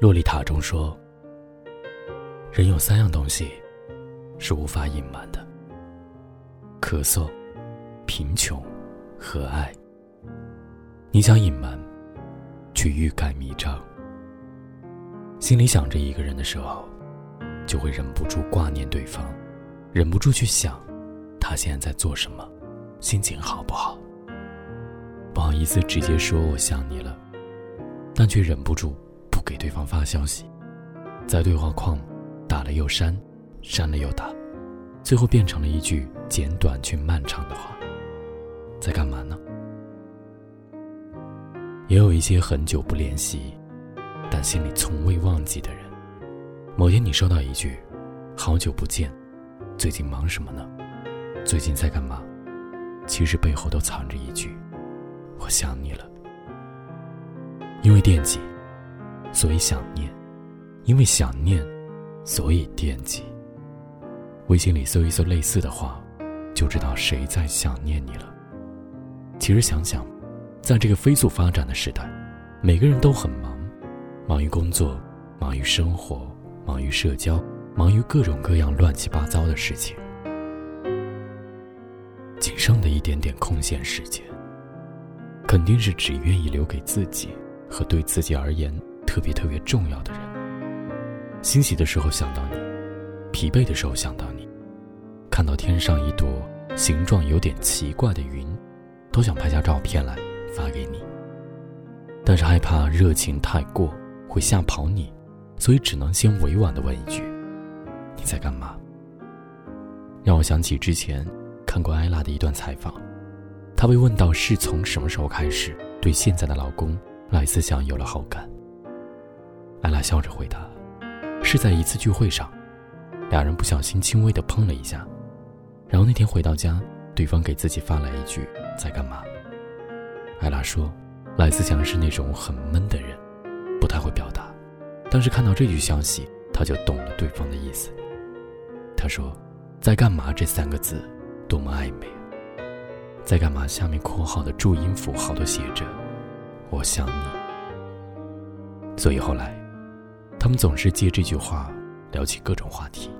洛丽塔中说：“人有三样东西是无法隐瞒的：咳嗽、贫穷和爱。你想隐瞒，却欲盖弥彰。心里想着一个人的时候，就会忍不住挂念对方，忍不住去想他现在在做什么，心情好不好。不好意思直接说我想你了，但却忍不住。”给对方发消息，在对话框打了又删，删了又打，最后变成了一句简短却漫长的话。在干嘛呢？也有一些很久不联系，但心里从未忘记的人。某天你收到一句“好久不见，最近忙什么呢？最近在干嘛？”其实背后都藏着一句“我想你了”，因为惦记。所以想念，因为想念，所以惦记。微信里搜一搜类似的话，就知道谁在想念你了。其实想想，在这个飞速发展的时代，每个人都很忙，忙于工作，忙于生活，忙于社交，忙于各种各样乱七八糟的事情。仅剩的一点点空闲时间，肯定是只愿意留给自己和对自己而言。特别特别重要的人，欣喜的时候想到你，疲惫的时候想到你，看到天上一朵形状有点奇怪的云，都想拍下照片来发给你。但是害怕热情太过会吓跑你，所以只能先委婉的问一句：“你在干嘛？”让我想起之前看过艾拉的一段采访，她被问到是从什么时候开始对现在的老公赖思想有了好感。艾拉笑着回答：“是在一次聚会上，俩人不小心轻微的碰了一下，然后那天回到家，对方给自己发来一句‘在干嘛’。”艾拉说：“赖思强是那种很闷的人，不太会表达，但是看到这句消息，他就懂了对方的意思。他说：‘在干嘛’这三个字多么暧昧，在干嘛下面括号的注音符号都写着‘我想你’，所以后来。”他们总是借这句话聊起各种话题，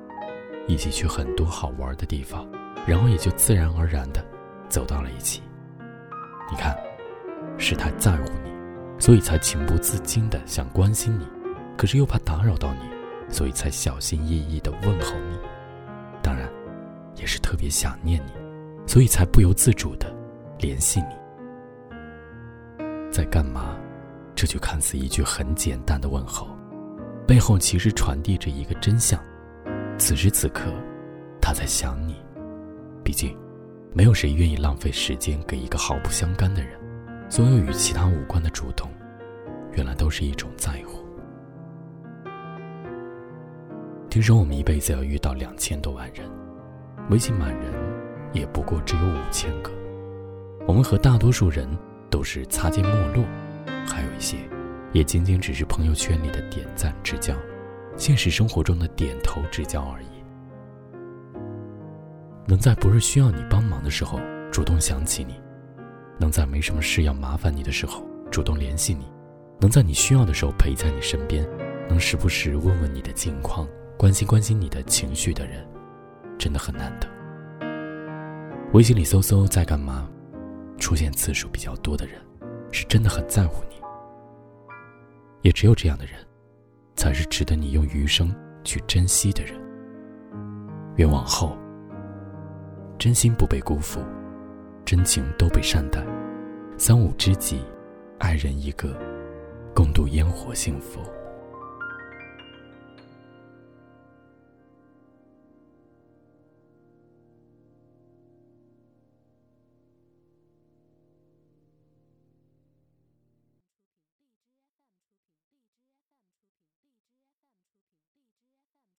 一起去很多好玩的地方，然后也就自然而然的走到了一起。你看，是他在乎你，所以才情不自禁的想关心你，可是又怕打扰到你，所以才小心翼翼的问候你。当然，也是特别想念你，所以才不由自主的联系你。在干嘛？这就看似一句很简单的问候。背后其实传递着一个真相：此时此刻，他在想你。毕竟，没有谁愿意浪费时间给一个毫不相干的人。所有与其他无关的主动，原来都是一种在乎。听说我们一辈子要遇到两千多万人，微信满人也不过只有五千个。我们和大多数人都是擦肩陌路，还有一些。也仅仅只是朋友圈里的点赞之交，现实生活中的点头之交而已。能在不是需要你帮忙的时候主动想起你，能在没什么事要麻烦你的时候主动联系你，能在你需要的时候陪在你身边，能时不时问问你的近况，关心关心你的情绪的人，真的很难得。微信里搜搜在干嘛，出现次数比较多的人，是真的很在乎你。也只有这样的人，才是值得你用余生去珍惜的人。愿往后，真心不被辜负，真情都被善待，三五知己，爱人一个，共度烟火幸福。